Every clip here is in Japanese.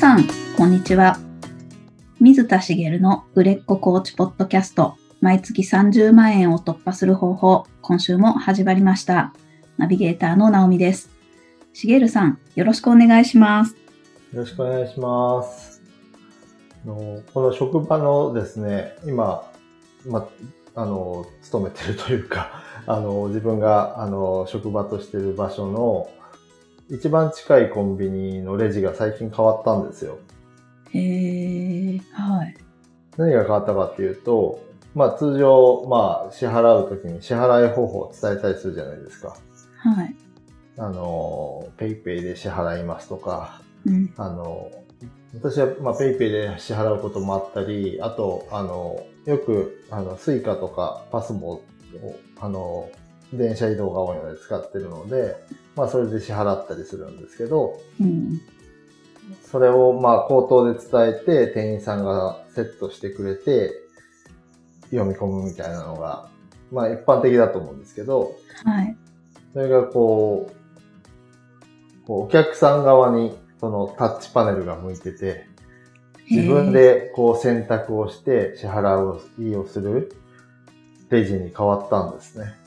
さん、こんにちは。水田茂の売れっ子コーチポッドキャスト、毎月30万円を突破する方法、今週も始まりました。ナビゲーターの直美です。茂さん、よろしくお願いします。よろしくお願いします。あのこの職場のですね、今、ま、あの、勤めてるというか、あの、自分が、あの、職場としてる場所の、一番近いコンビニのレジが最近変わったんですよ。へー、はい。何が変わったかっていうと、まあ通常、まあ支払うときに支払い方法を伝えたりするじゃないですか。はい。あの、ペイペイで支払いますとか、うん。あの、私は、まあ、ペイペイで支払うこともあったり、あと、あの、よく、あの、スイカとかパスモを、あの、電車移動が多いので使ってるので、まあ、それで支払ったりするんですけど、うん。それを、まあ、口頭で伝えて、店員さんがセットしてくれて、読み込むみたいなのが、まあ、一般的だと思うんですけど、はい。それがこう、こうお客さん側にそのタッチパネルが向いてて、自分でこう選択をして支払いをするレジに変わったんですね。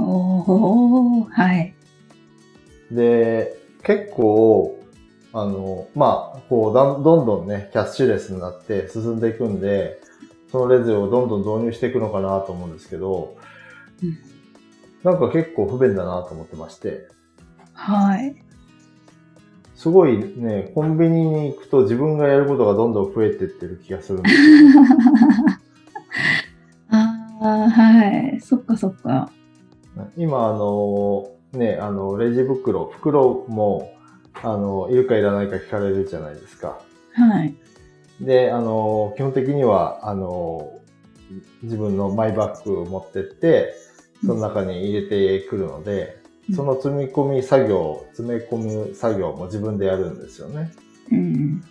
おー、はい。で、結構、あの、まあ、こうだん、どんどんね、キャッシュレスになって進んでいくんで、そのレジをどんどん導入していくのかなと思うんですけど、うんなんか結構不便だなと思ってまして、はい。すごいね、コンビニに行くと自分がやることがどんどん増えてってる気がするんです。あー、はい。そっかそっか。今、あの、ね、あの、レジ袋、袋も、あの、いるかいらないか聞かれるじゃないですか。はい。で、あの、基本的には、あの、自分のマイバッグを持ってって、その中に入れてくるので、うんその積み込み作業、詰め込む作業も自分でやるんですよね。うん。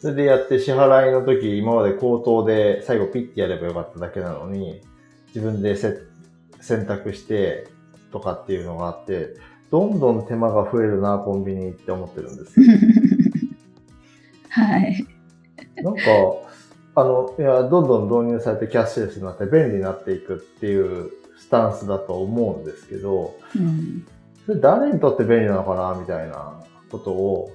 それでやって支払いの時、今まで口頭で最後ピッてやればよかっただけなのに、自分でせ選択してとかっていうのがあって、どんどん手間が増えるな、コンビニって思ってるんですよ。はい。なんか、あの、いや、どんどん導入されてキャッシュレスになって便利になっていくっていうスタンスだと思うんですけど、うん。それ誰にとって便利なのかな、みたいなことを、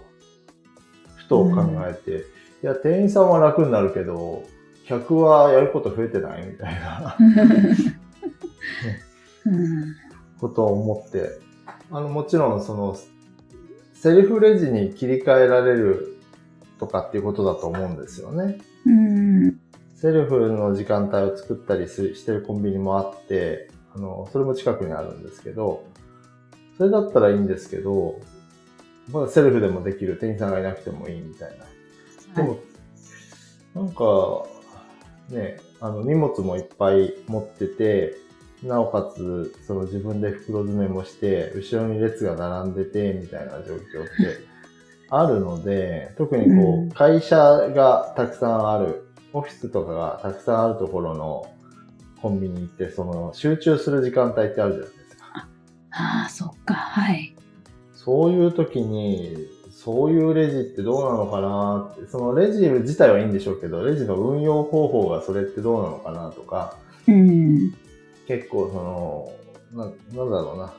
ふと考えて、いや、店員さんは楽になるけど、客はやること増えてないみたいな うん。ことを思って、あの、もちろんその、セルフレジに切り替えられるとかっていうことだと思うんですよね。うん。セルフの時間帯を作ったりすしてるコンビニもあって、あの、それも近くにあるんですけど、それだったらいいんですけど、まだセルフでもできる、店員さんがいなくてもいいみたいな。でも、なんか、ね、あの、荷物もいっぱい持ってて、なおかつ、その自分で袋詰めもして、後ろに列が並んでて、みたいな状況ってあるので、特にこう会社がたくさんある、オフィスとかがたくさんあるところのコンビニって、その、集中する時間帯ってあるじゃないですか。ああ、そっか。はい。そういう時に、そういうレジってどうなのかなって、そのレジ自体はいいんでしょうけど、レジの運用方法がそれってどうなのかなとか、うん。結構その、な、なんだろうな。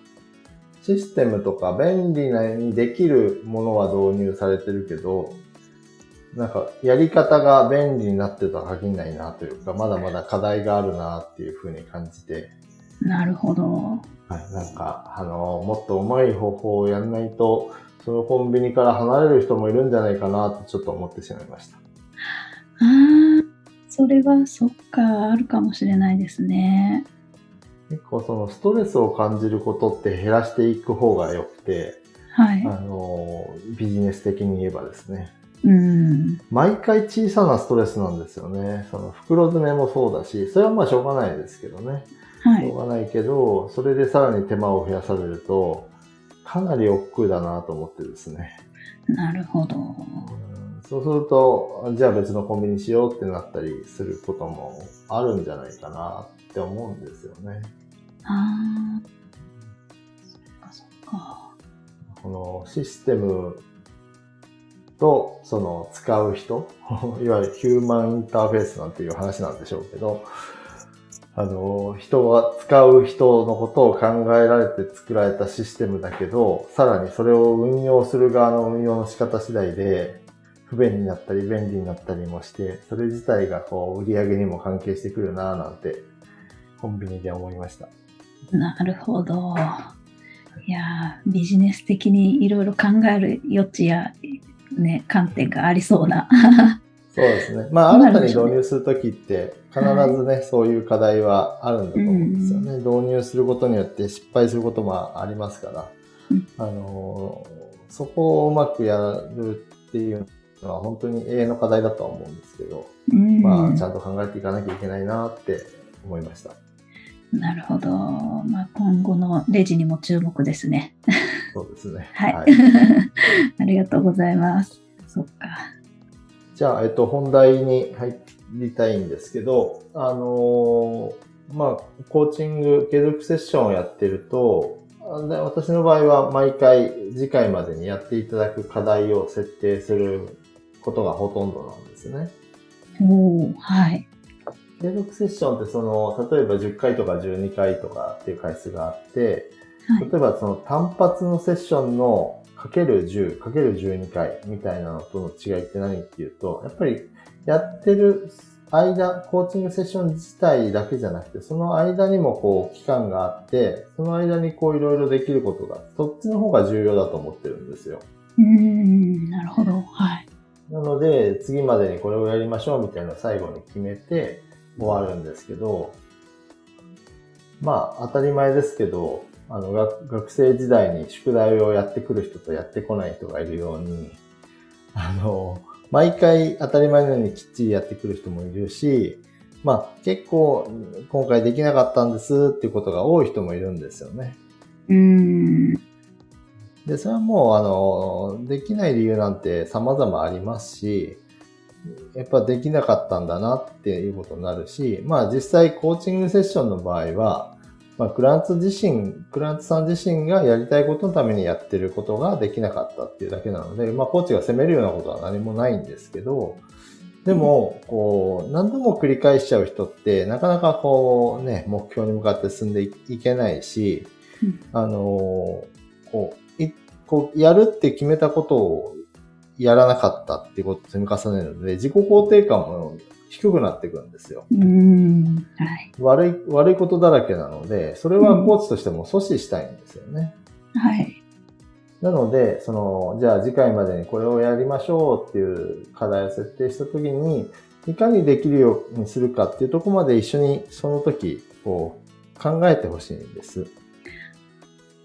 システムとか便利なにできるものは導入されてるけど、なんかやり方が便利になってるとは限らないなというか、まだまだ課題があるなっていうふうに感じて、なるほど。はい、なんか、あの、もっとうまい方法をやんないと、そのコンビニから離れる人もいるんじゃないかなとちょっと思ってしまいました。ああ、それはそっか、あるかもしれないですね。結構そのストレスを感じることって減らしていく方が良くて、はいあ。の、ビジネス的に言えばですね。うん。毎回小さなストレスなんですよね。その袋詰めもそうだし、それはまあしょうがないですけどね。はい。しょうがないけど、それでさらに手間を増やされると、かなり億劫だなと思ってですね。なるほど。うんそうすると、じゃあ別のコンビニしようってなったりすることもあるんじゃないかなって思うんですよね。ああ、そっかそっか。このシステムと、その使う人、いわゆるヒューマンインターフェースなんていう話なんでしょうけど、あの、人は使う人のことを考えられて作られたシステムだけど、さらにそれを運用する側の運用の仕方次第で、不便になったり便利になったりもして、それ自体がこう売り上げにも関係してくるなぁなんて、コンビニで思いました。なるほど。いやービジネス的にいろいろ考える余地や、ね、観点がありそうな。そうですね。まあ、新たに導入するときって、必ずね、そういう課題はあるんだと思うんですよね。導入することによって失敗することもありますから、うんあのーそこをうまくやるっていうのは本当に永遠の課題だとは思うんですけど、うんまあ、ちゃんと考えていかなきゃいけないなって思いました。なるほど。まあ、今後のレジにも注目ですね。そうですね。はい。ありがとうございます。そっか。じゃあ、えっと、本題に入りたいんですけど、あのーまあ、コーチング、継続セッションをやってると、私の場合は毎回次回までにやっていただく課題を設定することがほとんどなんですね。おおはい。継続セッションってその、例えば10回とか12回とかっていう回数があって、はい。例えばその単発のセッションのかける10、かける12回みたいなのとの違いって何っていうと、やっぱりやってる間、コーチングセッション自体だけじゃなくて、その間にもこう期間があって、その間にこういろいろできることが、そっちの方が重要だと思ってるんですよ。うーん、なるほど。はい。なので、次までにこれをやりましょうみたいなのを最後に決めて終わるんですけど、まあ、当たり前ですけど、あの、学学生時代に宿題をやってくる人とやってこない人がいるように、あの、毎回当たり前のようにきっちりやってくる人もいるし、まあ、結構、今回できなかったんですっていうことが多い人もいるんですよね。うーん。で、それはもう、あの、できない理由なんて様々ありますし、やっぱできなかったんだなっていうことになるし、まあ実際コーチングセッションの場合は、まあクラント自身、クラントさん自身がやりたいことのためにやってることができなかったっていうだけなので、まあコーチが責めるようなことは何もないんですけど、でも、こう、何度も繰り返しちゃう人って、なかなかこうね、目標に向かって進んでいけないし、うん。あの、こう、いこう、やるって決めたことをやらなかったっていうことを積み重ねるので、自己肯定感も低くなってくるんですよ。うーん。はい。悪い、悪いことだらけなので、それはコーチとしても阻止したいんですよね。はい。なので、その、じゃあ次回までにこれをやりましょうっていう課題を設定したときに、いかにできるようにするかっていうところまで一緒にその時、こう、考えてほしいんです。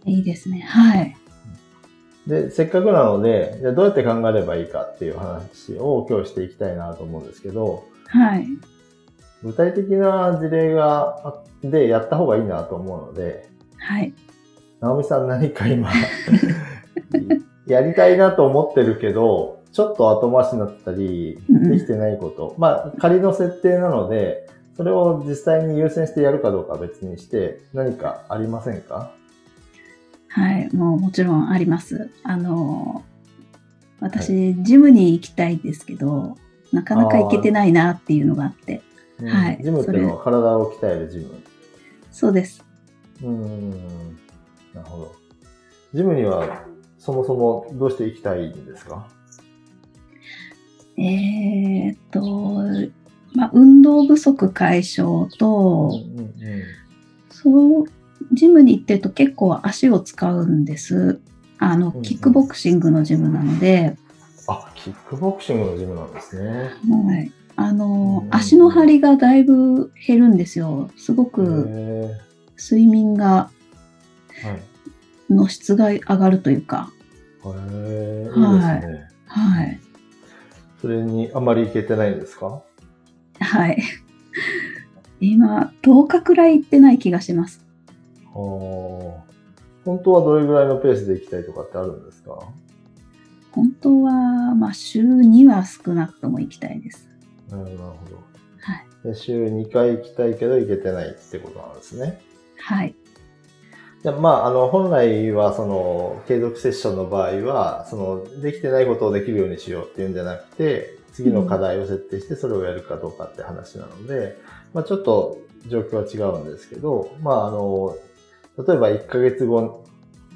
いいですね。はい。で、せっかくなので、じゃあどうやって考えればいいかっていう話を今日していきたいなと思うんですけど、はい。具体的な事例があってやった方がいいなと思うので、はい。直美さん何か今、やりたいなと思ってるけど、ちょっと後回しになったり、うんできてないこと。まあ、仮の設定なので、それを実際に優先してやるかどうかは別にして、何かありませんか？はい。もうもちろんあります。あの、私、ジムに行きたいんですけど、なかなか行けてないなっていうのがあって。うんはいジムっていうのは体を鍛えるジム？そうです。うーん。なるほど。ジムにはそもそもどうして行きたいんですか？えーっと、まあ、運動不足解消と、うんうんそう、ジムに行ってると結構足を使うんです。あのキックボクシングのジムなので、あ、キックボクシングのジムなんですね。はい。あのう、ん足の張りがだいぶ減るんですよ。すごくへ睡眠が、ーはい。の質が上がるというか、へえ、いいですはいね。はい。それにあまり行けてないんですか？はい。今、10日くらい行ってない気がします。本当はどれぐらいのペースで行きたいとかってあるんですか？本当は、まあ、週2は少なくとも行きたいです。なるほど。はい。で週2回行きたいけど行けてないってことなんですね。はい。いや、まあ、あの、本来は、その、継続セッションの場合は、その、できてないことをできるようにしようっていうんじゃなくて、次の課題を設定してそれをやるかどうかって話なので、まあ、ちょっと状況は違うんですけど、まあ、あの、例えば1ヶ月後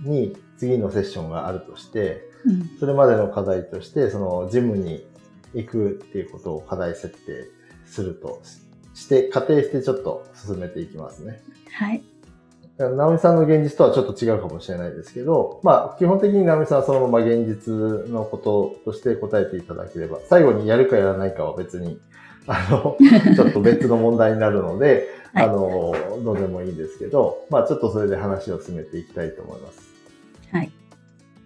に次のセッションがあるとして、うんそれまでの課題として、その、ジムに行くっていうことを課題設定するとして、仮定してちょっと進めていきますね。はい。直美さんの現実とはちょっと違うかもしれないですけど、まあ、基本的に直美さんはそのまま現実のこととして答えていただければ、最後にやるかやらないかは別に、あの、ちょっと別の問題になるので、はいあの、どうでもいいんですけど、まあ、ちょっとそれで話を進めていきたいと思います。はい。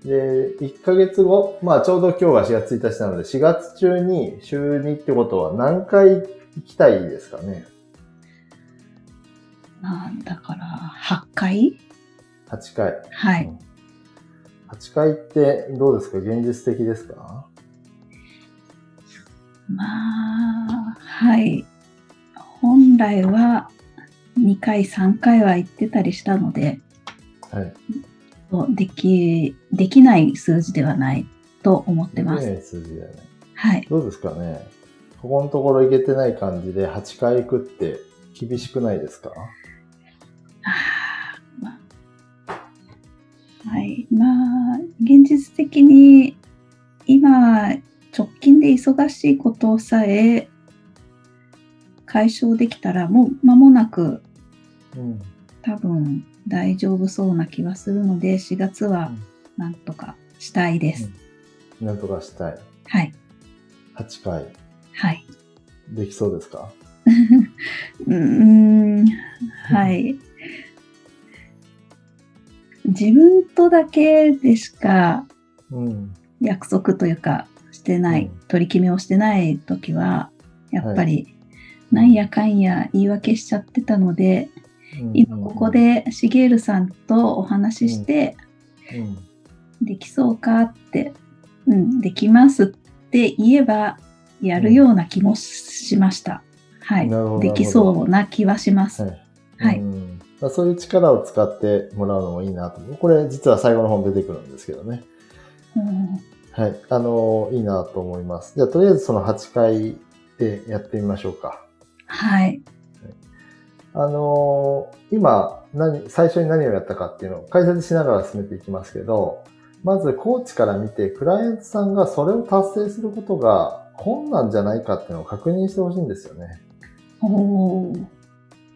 で、1ヶ月後、まあ、ちょうど今日が4月1日なので、4月中に週2ってことは何回行きたいですかね？まあ、だから、8回 ?8 回。はい。8回ってどうですか？現実的ですか？まあ、はい。本来は2回、3回は行ってたりしたので、はい。でき、できない数字ではないと思ってます。ね数字だよね。はい。どうですかね？ここのところ行けてない感じで8回行くって厳しくないですか？はい。まあ、現実的に今、で忙しいことさえ解消できたら、もう間もなくうん。多分大丈夫そうな気はするので、4月はなんとかしたいです。なんとかしたい。はい。8回。はい。できそうですか？うーん、はい。自分とだけでしかうん。約束というかしてない、うん取り決めをしてない時は、やっぱり、なんやかんや言い訳しちゃってたので、今ここ、でしげるさんとお話しして、うん。できそうかって、うん、できますって言えば、やるような気もしました。はいできそうな気はします。はい。はいうんまあそういう力を使ってもらうのもいいなと。これ実は最後の方に出てくるんですけどね。うんはい。あのいいなと思います。じゃあ、とりあえずその8回でやってみましょうか。はい。あの今、何、最初に何をやったかっていうのを解説しながら進めていきますけど、まずコーチから見て、クライアントさんがそれを達成することが困難じゃないかっていうのを確認してほしいんですよね。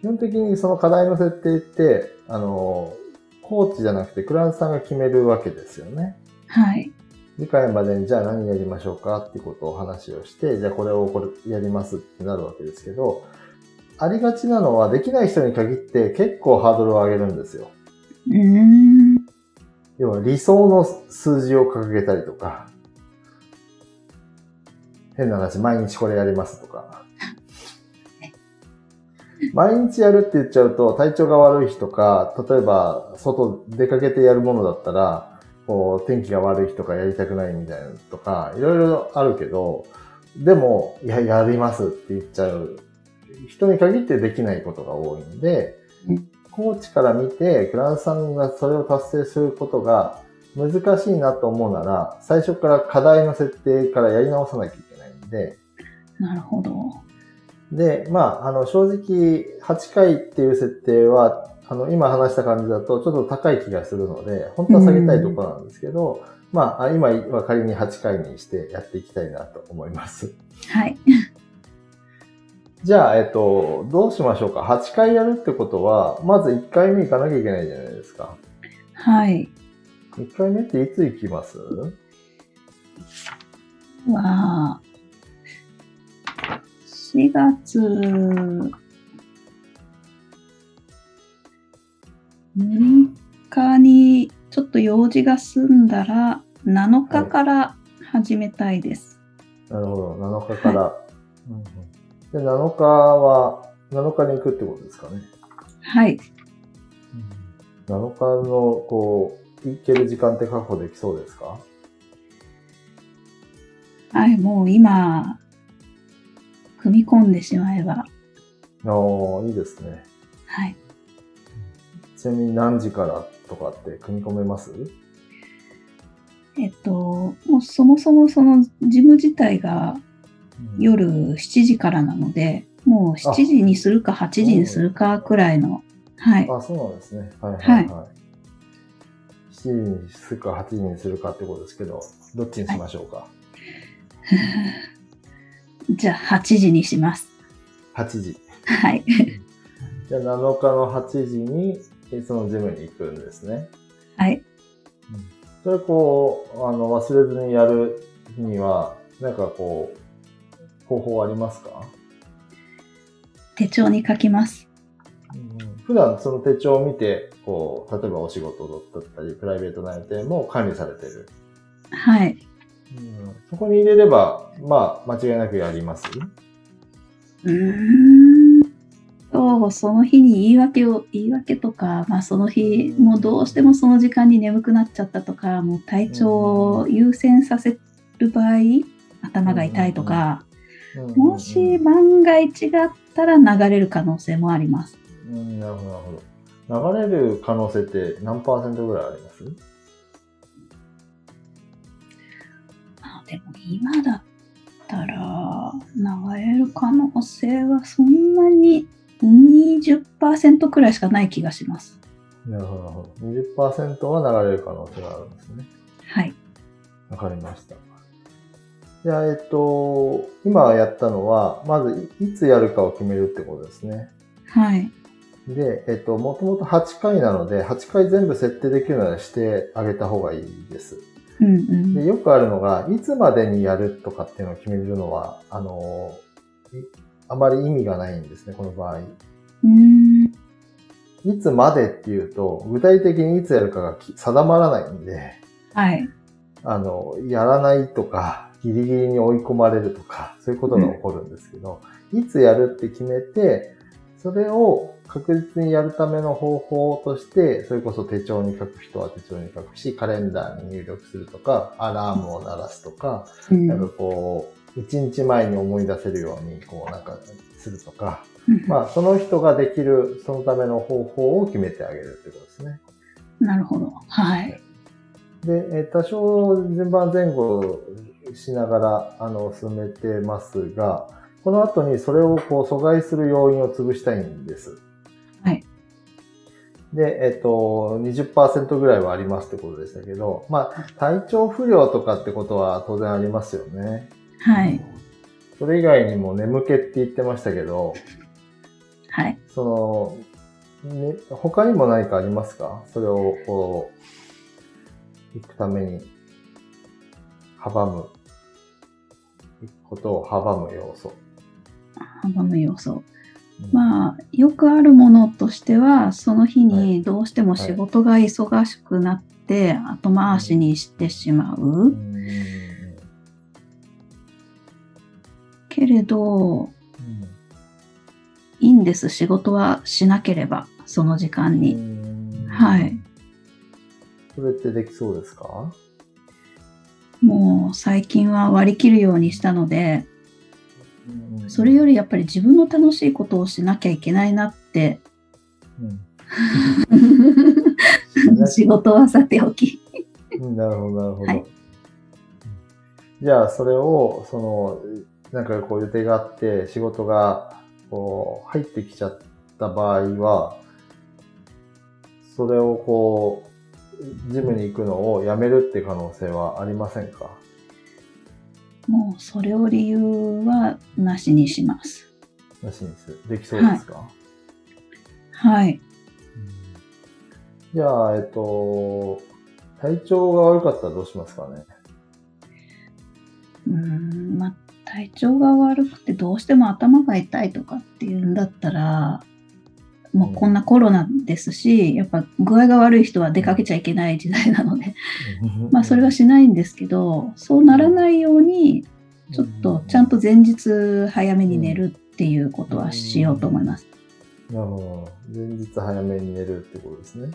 基本的にその課題の設定って、あのコーチじゃなくてクライアントさんが決めるわけですよね。はい。次回までにじゃあ何やりましょうかっていうことを話をして、じゃあこれをこれやりますってなるわけですけど、ありがちなのはできない人に限って結構ハードルを上げるんですよ。うーん。要は理想の数字を掲げたりとか、変な話、毎日これやりますとか。毎日やるって言っちゃうと体調が悪い日とか、例えば外出かけてやるものだったら、こう天気が悪い日とかやりたくないみたいなのとか、いろいろあるけど、でも、いや、やりますって言っちゃう。人に限ってできないことが多いんでうん、コーチから見て、クラントさんがそれを達成することが難しいなと思うなら、最初から課題の設定からやり直さなきゃいけないんで、なるほど。で、まあ、あの、正直、8回っていう設定は、あの、今話した感じだと、ちょっと高い気がするので、本当は下げたいところなんですけど、まああ、今は仮に8回にしてやっていきたいなと思います。はい。じゃあ、えっと、どうしましょうか？8回やるってことは、まず1回目行かなきゃいけないじゃないですか。はい。1回目っていつ行きます？は、4月6日にちょっと用事が済んだら7日から始めたいです。なるほど。7日から。うんうんで、7日は、7日に行くってことですかね。はい。7日の、こう、行ける時間って確保できそうですか？はい、もう今、組み込んでしまえば、ああ、いいですね。はい。ちなみに何時からとかって組み込めます？えっと、もうそもそもその事務自体が夜7時からなので、もう7時にするか8時にするかくらいの、はい。あ、そうなんですね。はいはいはい。7時にするか8時にするかってことですけど、どっちにしましょうか？じゃあ8時にします。8時。はい。じゃあ7日の8時にそのジムに行くんですね。はい。それこう、あの、忘れずにやるには、なんかこう、方法ありますか、手帳に書きます。うん、普段その手帳を見て、こう、例えばお仕事だったり、プライベートな予定も管理されてる。はい。うん、そこに入れれば、まあ、間違いなくやります？うーんと、その日に言い訳を、言い訳とか、まあその日、もうどうしてもその時間に眠くなっちゃったとか、もう体調を優先させる場合、頭が痛いとか、もし万が一があったら流れる可能性もあります。うん、なるほど、なるほど。流れる可能性って何パーセントぐらいあります？あでも今だったら、流れる可能性はそんなに20%くらいしかない気がします。なるほど、なるほど。20%は流れる可能性があるんですね。はい。わかりました。じゃあ、えっと、今やったのは、まずいつやるかを決めるってことですね。はい。で、えっと、もともと8回なので、8回全部設定できるならしてあげた方がいいです。うんうん。でよくあるのが、いつまでにやるとかっていうのを決めるのは、あの、いあまり意味がないんですね、この場合。いつまでっていうと、具体的にいつやるかがき定まらないんで、はい。あの、やらないとか、ギリギリに追い込まれるとか、そういうことが起こるんですけど、いつやるって決めて、それを確実にやるための方法として、それこそ手帳に書く人は手帳に書くし、カレンダーに入力するとか、アラームを鳴らすとか、うんなんかこう、一日前に思い出せるように、こうなんかするとか、うんまあ、その人ができる、そのための方法を決めてあげるってことですね。なるほど。はい。で、えー多少順番前後しながら、あの、進めてますが、この後にそれをこう阻害する要因を潰したいんです。はい。で、えっ、と、20%ぐらいはありますってことでしたけど、まあ、体調不良とかってことは当然ありますよね。はい。それ以外にも眠気って言ってましたけど、はい。その、ね、他にも何かありますか？それをこう、行くために、阻む、行くことを阻む要素。阻む要素。うんまあ、よくあるものとしては、その日にどうしても仕事が忙しくなって、後回しにしてしまう。うんけれど、いいんです。仕事はしなければ、その時間に。うんはい。それってできそうですか？もう最近は割り切るようにしたので、うんそれよりやっぱり自分の楽しいことをしなきゃいけないなって、うん 仕事はさておき。うんなるほど、なるほど。はいじゃあ、それを、その、なんかこう予定があって、仕事が、こう、入ってきちゃった場合は、それをこう、ジムに行くのをやめるって可能性はありませんか？もうそれを理由はなしにします。なしにする。できそうですか、はい。じゃあ、えっと、体調が悪かったらどうしますかね？うーん、まあ、体調が悪くてどうしても頭が痛いとかっていうんだったら、もうこんなコロナですし、やっぱ具合が悪い人は出かけちゃいけない時代なので、まあそれはしないんですけど、そうならないように、ちょっとちゃんと前日早めに寝るっていうことはしようと思います。なるほど。前日早めに寝るってことですね。うん、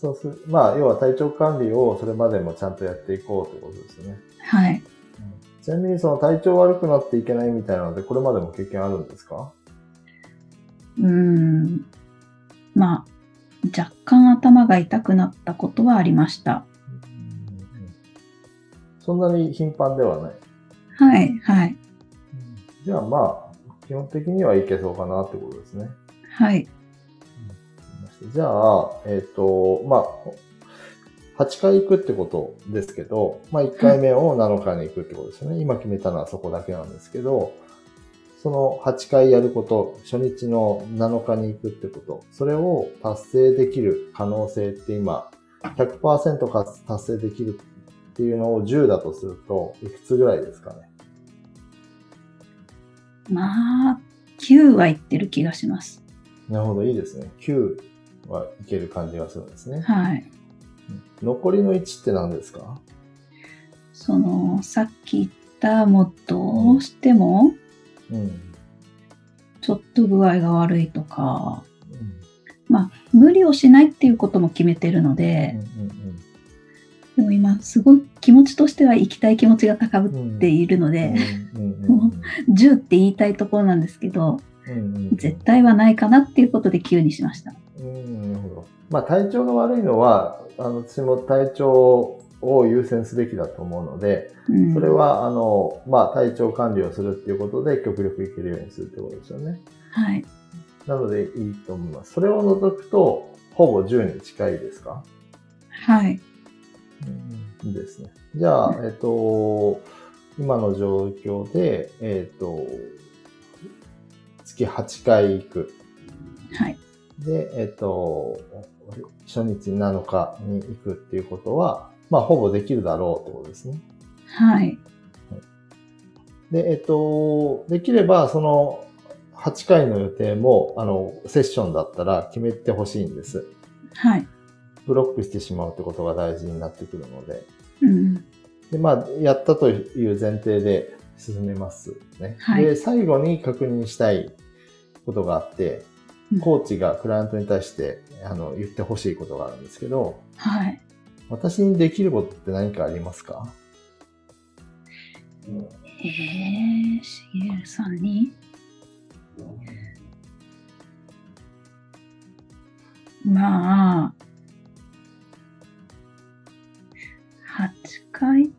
そうする。まあ、要は体調管理をそれまでもちゃんとやっていこうってことですね。はい。ちなみにその体調悪くなっていけないみたいなので、これまでも経験あるんですか？うーん。まあ、若干頭が痛くなったことはありました。そんなに頻繁ではない。はい、はい、じゃあまあ、基本的にはいけそうかなってことですね。はい、じゃあ、えっ、と、まあ、8回行くってことですけど、まあ1回目を7日に行くってことですよね。今決めたのはそこだけなんですけど、その8回やること、初日の7日に行くってこと、それを達成できる可能性って今、100%か達成できるっていうのを10だとすると、いくつぐらいですかね？まあ、9はいってる気がします。なるほど、いいですね。9はいける感じがするんですね。はい。残りの1って何ですか？その、さっき言った、もうどうしても、うん。ちょっと具合が悪いとか、まあ、無理をしないっていうことも決めてるのうんで、うんでも今、すごい気持ちとしては行きたい気持ちが高ぶっているので、うんうん10って言いたいところなんですけど、うんうん絶対はないかなっていうことで9にしました。うんなるほど。まあ体調が悪いのは、あの、私も体調を優先すべきだと思うので、うんそれは、あの、まあ体調管理をするっていうことで極力いけるようにするってことですよね。はい。なのでいいと思います。それを除くと、ほぼ10に近いですか？はい。いいですね。じゃあ、えっと、今の状況で、えっと、月8回行く。はい。で、えっと、初日7日に行くっていうことは、まあ、ほぼできるだろうってことですね。はい。で、えっと、できれば、その、8回の予定も、あの、セッションだったら決めてほしいんです。はい。ブロックしてしまうってことが大事になってくるので。うん。で、まあ、やったという前提で進めますね。はいで、最後に確認したいことがあってうん、コーチがクライアントに対して、あの、言ってほしいことがあるんですけど、はい。私にできることって何かありますか？えー、しげるさんに？まあ、8回？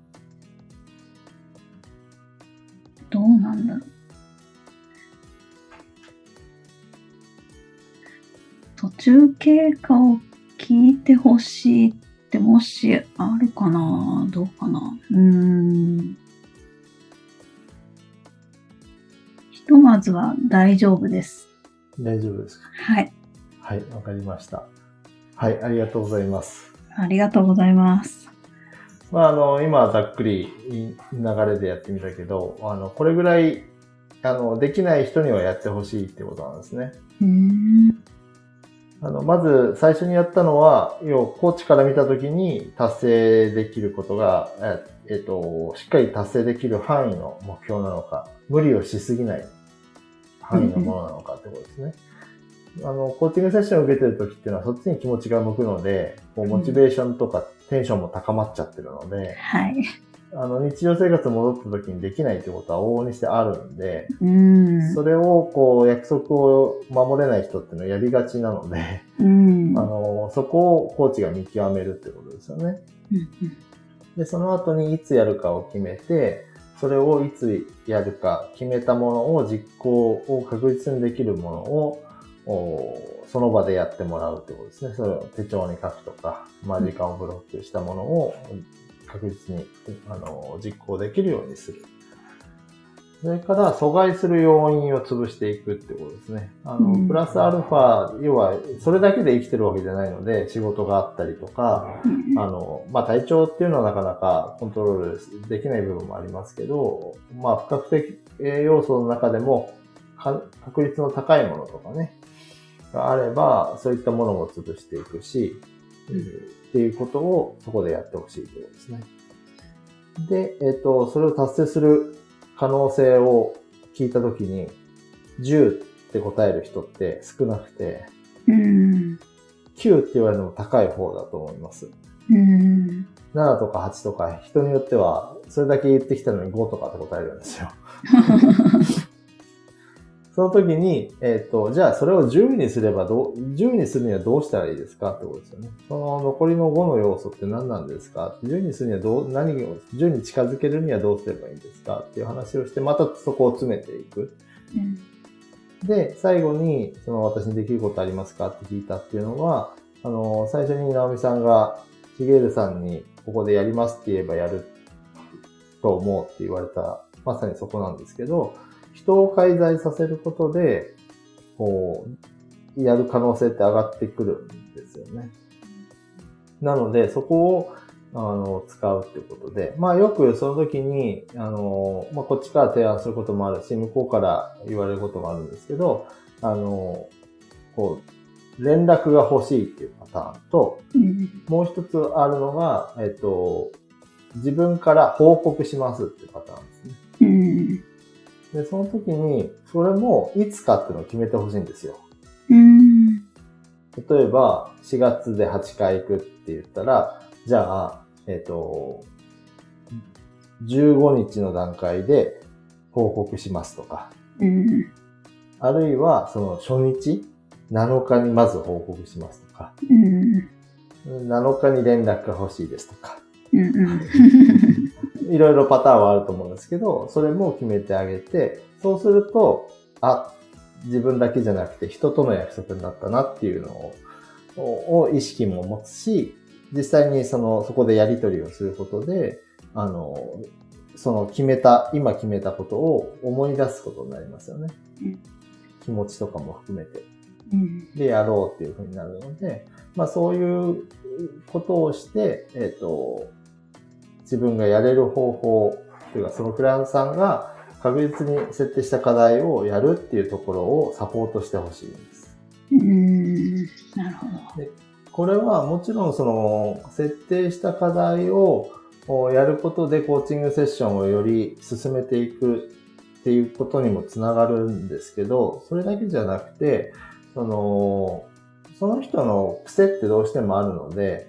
どうなんだろう。途中経過を聞いてほしいってもしあるかな？どうかな？うーん。ひとまずは大丈夫です。大丈夫ですか？はい。はい、わかりました。はい、ありがとうございます。ありがとうございます。まあ、あの、今ざっくり流れでやってみたけど、あの、これぐらい、あの、できない人にはやってほしいってことなんですね。あの、まず最初にやったのは、要はコーチから見たときに達成できることが、ええっと、しっかり達成できる範囲の目標なのか、無理をしすぎない範囲のものなのかってことですね。あの、コーチングセッションを受けてるときっていうのはそっちに気持ちが向くので、こうモチベーションとかテンションも高まっちゃってるので、はい。あの、日常生活戻ったときにできないってことは往々にしてあるんで、うーん。それをこう約束を守れない人っていうのはやりがちなので、うん。あの、そこをコーチが見極めるってことですよね。うんうんで、その後にいつやるかを決めて、それをいつやるか決めたものを実行を確実にできるものを、おその場でやってもらうってことですね。それを手帳に書くとか、まあ、時間をブロックしたものを確実にあの実行できるようにする。それから阻害する要因を潰していくってことですね。あの、うんプラスアルファ、要はそれだけで生きてるわけじゃないので、仕事があったりとか、うんあの、まあ、体調っていうのはなかなかコントロールできない部分もありますけど、まあ、不確定要素の中でもか確率の高いものとかね、があれば、そういったものも潰していくし、うんっていうことをそこでやってほしいということですね。で、えっ、と、それを達成する可能性を聞いたときに、10って答える人って少なくて、うん。9って言われるのも高い方だと思います。うん。7とか8とか、人によっては、それだけ言ってきたのに5とかって答えるんですよ。その時に、えっ、と、じゃあそれを10にすればどう、10にするにはどうしたらいいですかってことですよね。その残りの5の要素って何なんですか ?10 にするにはどう、何を、10に近づけるにはどうすればいいんですかっていう話をして、またそこを詰めていく。うんで、最後に、その私にできることありますかって聞いたっていうのは、あの、最初に直美さんが、しげるさんに、ここでやりますって言えばやると思うって言われた、まさにそこなんですけど、人を介在させることで、こう、やる可能性って上がってくるんですよね。なので、そこを、あの、使うってことで、まあよくその時に、あの、まあこっちから提案することもあるし、向こうから言われることもあるんですけど、あの、こう、連絡が欲しいっていうパターンと、もう一つあるのが、えっと、自分から報告しますっていうパターンですね。うんで、その時に、それもいつかっていうのを決めてほしいんですよ。うん。例えば、4月で8回行くって言ったら、じゃあ、えっ、と、15日の段階で報告しますとか、うん。あるいは、その初日、7日にまず報告しますとか、うん。7日に連絡が欲しいですとか、うん いろいろパターンはあると思うんですけど、それも決めてあげて、そうすると、あ、自分だけじゃなくて人との約束になったなっていうのを、を意識も持つし、実際にその、そこでやり取りをすることで、あの、その決めた、今決めたことを思い出すことになりますよね。うん気持ちとかも含めて。うんでやろうっていうふうになるので、まあそういうことをして、えっ、と、自分がやれる方法というか、そのクライアントさんが確実に設定した課題をやるっていうところをサポートしてほしいんです。うんなるほど。これはもちろんその設定した課題をおやることでコーチングセッションをより進めていくっていうことにもつながるんですけど、それだけじゃなくて、その、その人の癖ってどうしてもあるので、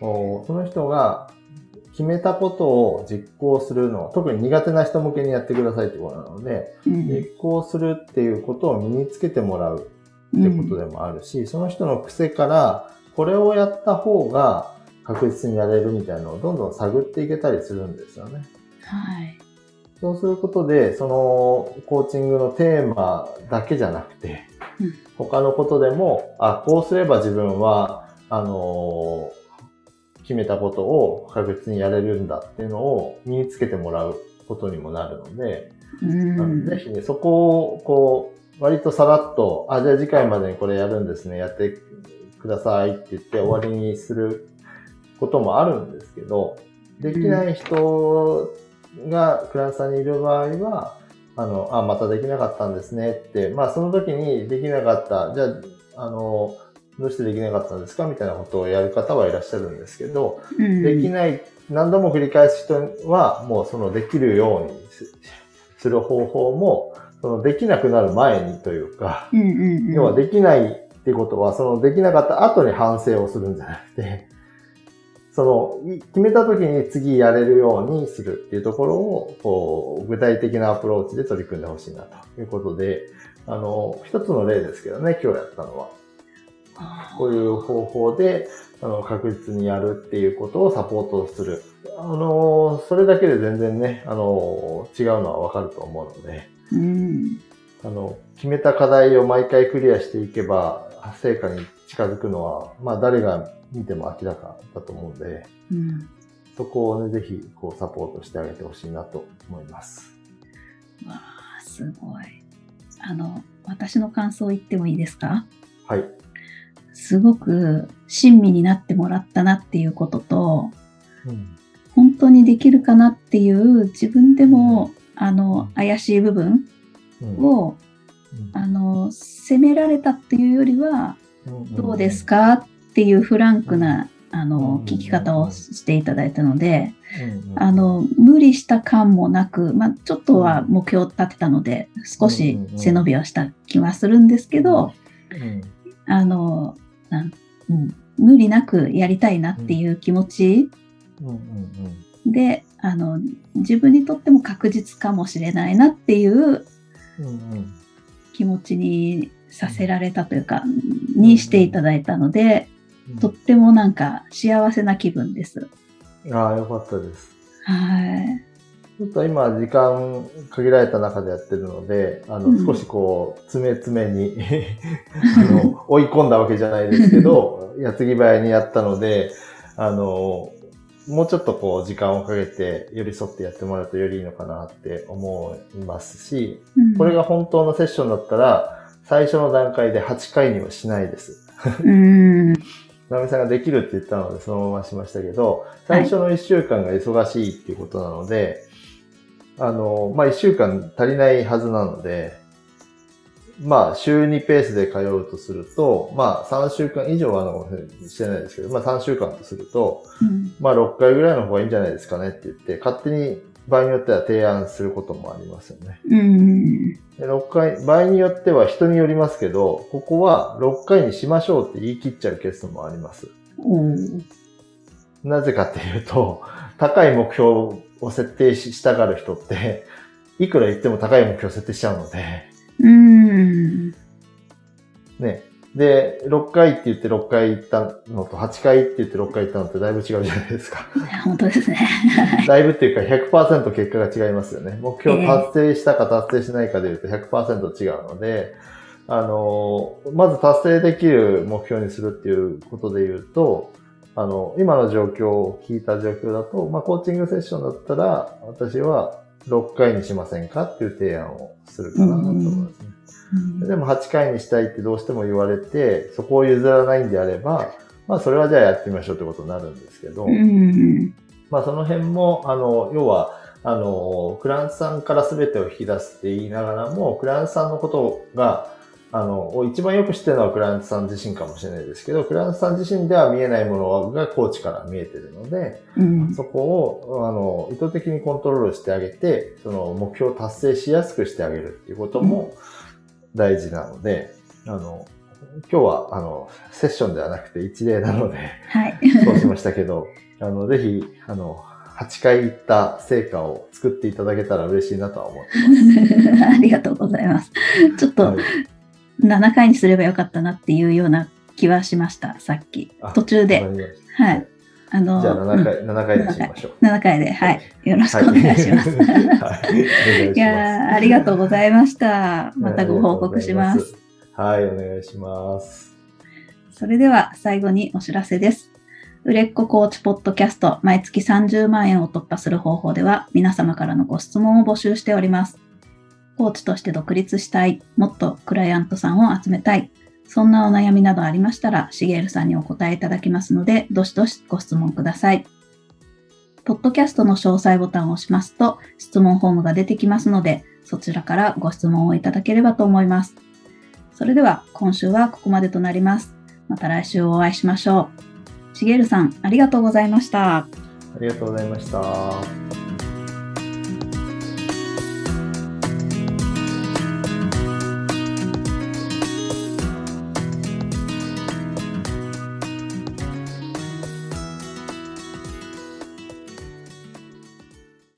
おその人が決めたことを実行するの、特に苦手な人向けにやってくださいってことなので、うん実行するっていうことを身につけてもらうってことでもあるし、その人の癖から、これをやった方が確実にやれるみたいなのをどんどん探っていけたりするんですよね。はい。そうすることで、そのコーチングのテーマだけじゃなくて、うん他のことでも、あ、こうすれば自分は、あのー決めたことを確実にやれるんだっていうのを身につけてもらうことにもなるので、うん。ぜひね、そこを、こう、割とさらっと、あ、じゃあ次回までにこれやるんですね、やってくださいって言って終わりにすることもあるんですけど、できない人がクラントさんにいる場合は、あの、あ、またできなかったんですねって、まあその時にできなかった、じゃあ、あの、どうしてできなかったんですか？みたいなことをやる方はいらっしゃるんですけど、うん。できない、何度も繰り返す人は、もうそのできるようにすする方法も、そのできなくなる前にというか、うんうんうん。要はできないっていうことは、そのできなかった後に反省をするんじゃなくて、その、い決めた時に次やれるようにするっていうところを、こう、具体的なアプローチで取り組んでほしいなということで、あの、一つの例ですけどね、今日やったのは。こういう方法で、あの、確実にやるっていうことをサポートする。あの、それだけで全然ね、あの、違うのはわかると思うので、うんあの、決めた課題を毎回クリアしていけば、成果に近づくのは、まあ誰が見ても明らかだと思うんで、うんそこをね、ぜひ、こう、サポートしてあげてほしいなと思います。わあすごい。あの、私の感想言ってもいいですか？はい。すごく親身になってもらったなっていうことと、うん。本当にできるかなっていう自分でも、あの、怪しい部分うん。を、あの、責められたっていうよりは、どうですかっていうフランクな、あの、聞き方をしていただいたので、あの、無理した感もなく、まあ、ちょっとは目標を立てたので、少し背伸びはした気はするんですけど、うん、あの、うん、無理なくやりたいなっていう気持ち。で、あの、自分にとっても確実かもしれないなっていう気持ちにさせられたというか、にしていただいたので、とってもなんか幸せな気分です。ああ、よかったです。はい。ちょっと今、時間限られた中でやってるので、あの、うん少しこう、詰め詰めに あの、追い込んだわけじゃないですけど、矢継ぎ早にやったので、あの、もうちょっとこう、時間をかけて寄り添ってやってもらうとよりいいのかなって思いますし、うんこれが本当のセッションだったら、最初の段階で8回にはしないです。うん。さんができるって言ったので、そのまましましたけど、最初の1週間が忙しいっていうことなので、あの、まあ、1週間足りないはずなので、まあ、週2ペースで通うとすると、まあ、3週間以上はあの、してないですけど、まあ、3週間とすると、うんまあ、6回ぐらいの方がいいんじゃないですかねって言って、勝手に場合によっては提案することもありますよね。うん。で6回、場合によっては人によりますけど、ここは6回にしましょうって言い切っちゃうケースもあります。おーなぜかっていうと、高い目標を設定ししたがる人って、いくら言っても高い目標を設定しちゃうので、うん。ね。で、6回って言って6回行ったのと、8回って言って6回行ったのってだいぶ違うじゃないですか。本当ですね。だいぶっていうか100%結果が違いますよね。目標達成したか達成しないかで言うと100%違うので、あの、まず達成できる目標にするっていうことで言うと、あの、今の状況を聞いた状況だと、まあ、コーチングセッションだったら、私は6回にしませんかっていう提案をするかなと思いますね。でも8回にしたいってどうしても言われて、そこを譲らないんであれば、まあそれはじゃあやってみましょうってことになるんですけど、うん。まあその辺も、あの、要は、あの、クラントさんから全てを引き出すって言いながらも、クラントさんのことが、あの、を一番よく知ってるのはクライアントさん自身かもしれないですけど、クライアントさん自身では見えないものがコーチから見えてるので、うん。そこを、あの、意図的にコントロールしてあげて、その目標を達成しやすくしてあげるっていうことも大事なので、あの、今日は、あの、セッションではなくて一例なので、はい。そうしましたけど、あの、ぜひ、あの、8回行った成果を作っていただけたら嬉しいなとは思ってま ありがとうございます。ちょっす。とはい7回にすればよかったなっていうような気はしました、さっきあ。途中で。はい。あの、じゃあ7回、うん7回にしましょう。7回で、はい。よろしくお願いします。はい。はい やーありがとうございました。またご報告します。。はい、お願いします。それでは最後にお知らせです。売れっ子コーチポッドキャスト毎月30万円を突破する方法では皆様からのご質問を募集しております。コーチとして独立したい、もっとクライアントさんを集めたい、そんなお悩みなどありましたら、しげるさんにお答えいただきますので、どしどしご質問ください。ポッドキャストの詳細ボタンを押しますと、質問フォームが出てきますので、そちらからご質問をいただければと思います。それでは、今週はここまでとなります。また来週お会いしましょう。しげるさん、ありがとうございました。ありがとうございました。